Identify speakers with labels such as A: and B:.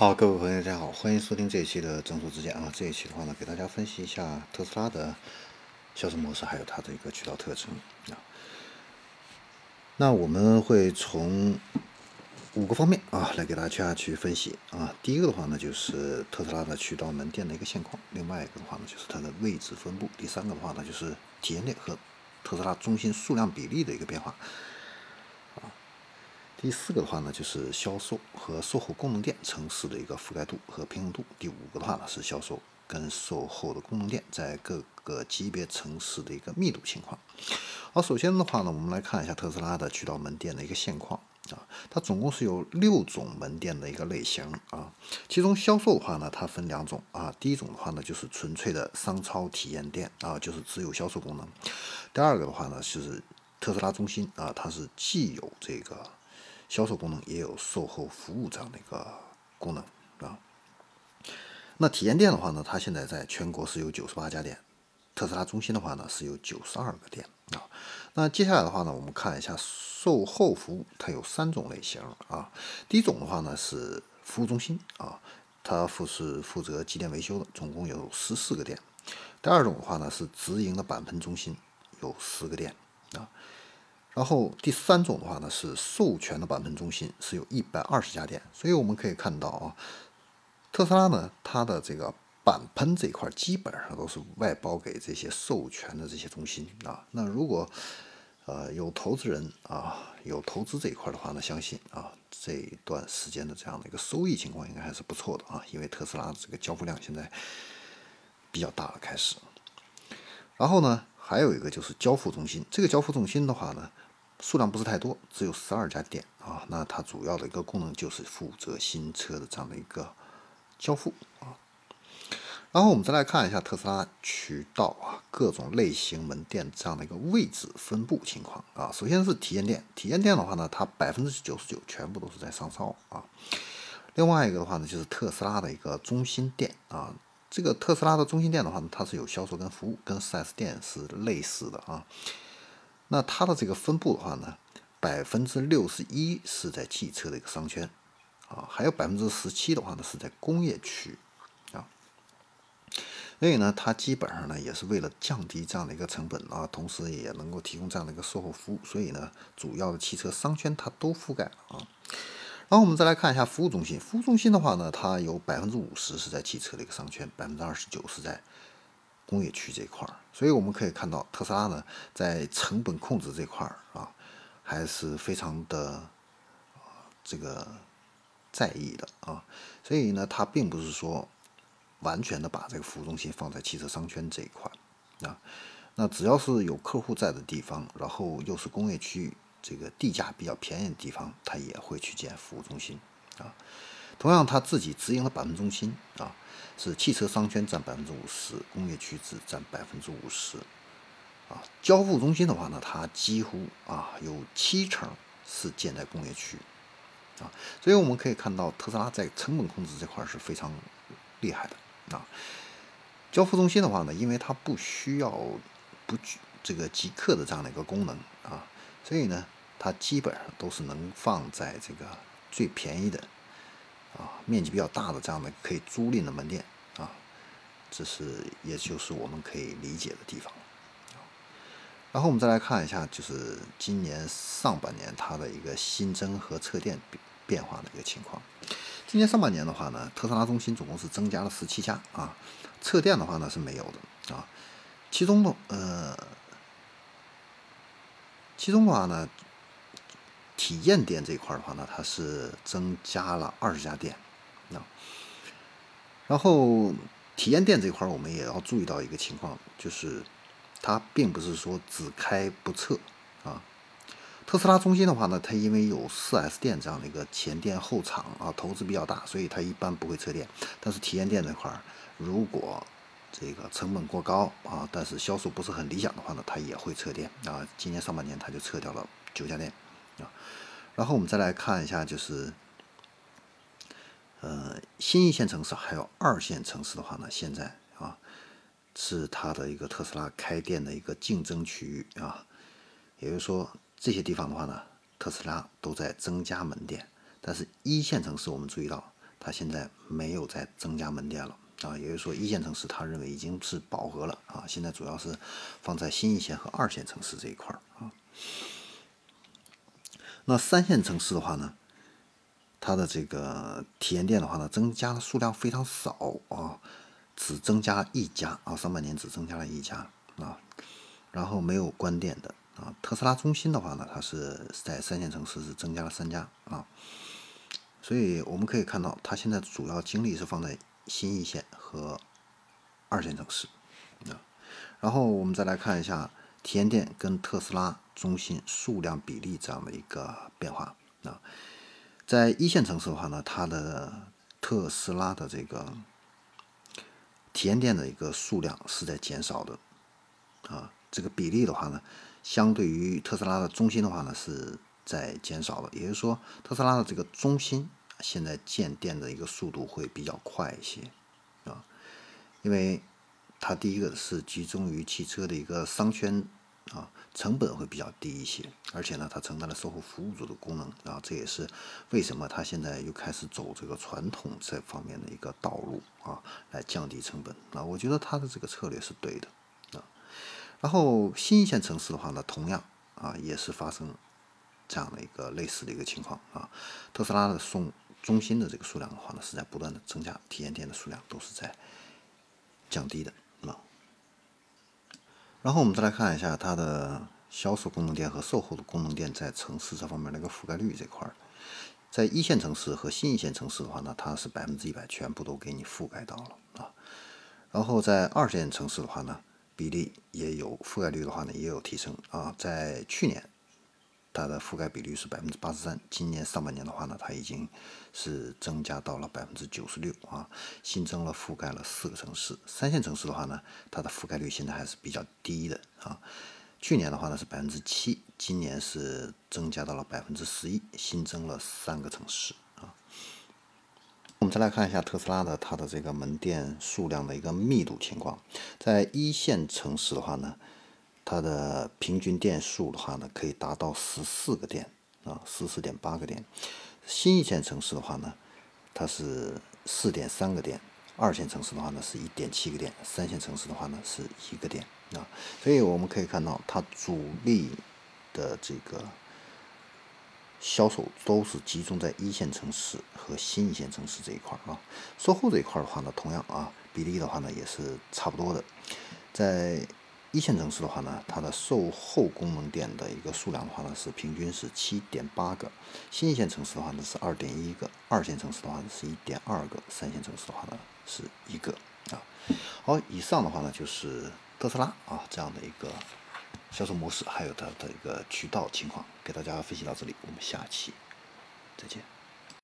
A: 好，各位朋友，大家好，欢迎收听这一期的正说之见啊。这一期的话呢，给大家分析一下特斯拉的销售模式，还有它的一个渠道特征啊。那我们会从五个方面啊来给大家去分析啊。第一个的话呢，就是特斯拉的渠道门店的一个现况；另外一个的话呢，就是它的位置分布；第三个的话呢，就是体验店和特斯拉中心数量比例的一个变化。第四个的话呢，就是销售和售后功能店城市的一个覆盖度和平衡度。第五个的话呢，是销售跟售后的功能店在各个级别城市的一个密度情况。好，首先的话呢，我们来看一下特斯拉的渠道门店的一个现况啊。它总共是有六种门店的一个类型啊。其中销售的话呢，它分两种啊。第一种的话呢，就是纯粹的商超体验店啊，就是只有销售功能。第二个的话呢，就是特斯拉中心啊，它是既有这个。销售功能也有售后服务这样的一个功能啊。那体验店的话呢，它现在在全国是有九十八家店，特斯拉中心的话呢是有九十二个店啊。那接下来的话呢，我们看一下售后服务，它有三种类型啊。第一种的话呢是服务中心啊，它负是负责机电维修的，总共有十四个店。第二种的话呢是直营的板喷中心，有十个店啊。然后第三种的话呢是授权的板喷中心，是有一百二十家店，所以我们可以看到啊，特斯拉呢它的这个板喷这一块基本上都是外包给这些授权的这些中心啊。那如果呃有投资人啊有投资这一块的话呢，相信啊这一段时间的这样的一个收益情况应该还是不错的啊，因为特斯拉这个交付量现在比较大了开始。然后呢还有一个就是交付中心，这个交付中心的话呢。数量不是太多，只有十二家店啊。那它主要的一个功能就是负责新车的这样的一个交付啊。然后我们再来看一下特斯拉渠道啊，各种类型门店这样的一个位置分布情况啊。首先是体验店，体验店的话呢，它百分之九十九全部都是在商超啊。另外一个的话呢，就是特斯拉的一个中心店啊。这个特斯拉的中心店的话呢，它是有销售跟服务，跟 4S 店是类似的啊。那它的这个分布的话呢，百分之六十一是在汽车的一个商圈，啊，还有百分之十七的话呢是在工业区，啊，所以呢，它基本上呢也是为了降低这样的一个成本啊，同时也能够提供这样的一个售后服务，所以呢，主要的汽车商圈它都覆盖了啊。然后我们再来看一下服务中心，服务中心的话呢，它有百分之五十是在汽车的一个商圈，百分之二十九是在。工业区这一块儿，所以我们可以看到特斯拉呢，在成本控制这块儿啊，还是非常的这个在意的啊。所以呢，它并不是说完全的把这个服务中心放在汽车商圈这一块啊。那只要是有客户在的地方，然后又是工业区域，这个地价比较便宜的地方，它也会去建服务中心啊。同样，他自己直营的板喷中心啊，是汽车商圈占百分之五十，工业区只占百分之五十。啊，交付中心的话呢，它几乎啊有七成是建在工业区。啊，所以我们可以看到特斯拉在成本控制这块是非常厉害的。啊，交付中心的话呢，因为它不需要不这个即刻的这样的一个功能啊，所以呢，它基本上都是能放在这个最便宜的。啊，面积比较大的这样的可以租赁的门店啊，这是也就是我们可以理解的地方。然后我们再来看一下，就是今年上半年它的一个新增和撤店变化的一个情况。今年上半年的话呢，特斯拉中心总共是增加了十七家啊，撤店的话呢是没有的啊。其中呢，呃，其中的话呢。体验店这一块的话呢，它是增加了二十家店，啊，然后体验店这块我们也要注意到一个情况，就是它并不是说只开不撤啊。特斯拉中心的话呢，它因为有 4S 店这样的一个前店后厂啊，投资比较大，所以它一般不会撤店。但是体验店这块儿，如果这个成本过高啊，但是销售不是很理想的话呢，它也会撤店啊。今年上半年它就撤掉了九家店。啊，然后我们再来看一下，就是，呃，新一线城市还有二线城市的话呢，现在啊，是它的一个特斯拉开店的一个竞争区域啊，也就是说，这些地方的话呢，特斯拉都在增加门店，但是一线城市我们注意到，它现在没有在增加门店了啊，也就是说一线城市他认为已经是饱和了啊，现在主要是放在新一线和二线城市这一块儿啊。那三线城市的话呢，它的这个体验店的话呢，增加的数量非常少啊，只增加一家啊，上半年只增加了一家啊，然后没有关店的啊。特斯拉中心的话呢，它是在三线城市是增加了三家啊，所以我们可以看到，它现在主要精力是放在新一线和二线城市啊。然后我们再来看一下体验店跟特斯拉。中心数量比例这样的一个变化啊，在一线城市的话呢，它的特斯拉的这个体验店的一个数量是在减少的啊，这个比例的话呢，相对于特斯拉的中心的话呢是在减少的，也就是说，特斯拉的这个中心现在建店的一个速度会比较快一些啊，因为它第一个是集中于汽车的一个商圈。啊，成本会比较低一些，而且呢，它承担了售后服务组的功能啊，这也是为什么它现在又开始走这个传统这方面的一个道路啊，来降低成本啊。我觉得它的这个策略是对的啊。然后新一线城市的话呢，同样啊，也是发生这样的一个类似的一个情况啊。特斯拉的送中心的这个数量的话呢，是在不断的增加，体验店的数量都是在降低的啊。然后我们再来看一下它的销售功能店和售后的功能店在城市这方面的一个覆盖率这块儿，在一线城市和新一线城市的话呢，它是百分之一百全部都给你覆盖到了啊。然后在二线城市的话呢，比例也有覆盖率的话呢也有提升啊，在去年。它的覆盖比率是百分之八十三，今年上半年的话呢，它已经是增加到了百分之九十六啊，新增了覆盖了四个城市。三线城市的话呢，它的覆盖率现在还是比较低的啊。去年的话呢是百分之七，今年是增加到了百分之十一，新增了三个城市啊。我们再来看一下特斯拉的它的这个门店数量的一个密度情况，在一线城市的话呢。它的平均电数的话呢，可以达到十四个电啊，十四点八个电。新一线城市的话呢，它是四点三个电；二线城市的话呢，是一点七个电；三线城市的话呢，是一个电啊。所以我们可以看到，它主力的这个销售都是集中在一线城市和新一线城市这一块啊。售后这一块的话呢，同样啊，比例的话呢，也是差不多的，在。一线城市的话呢，它的售后功能点的一个数量的话呢，是平均是七点八个；新一线城市的话呢是二点一个；二线城市的话呢是一点二个；三线城市的话呢是一个啊。好，以上的话呢就是特斯拉啊这样的一个销售模式，还有它的一个渠道情况，给大家分析到这里，我们下期再见。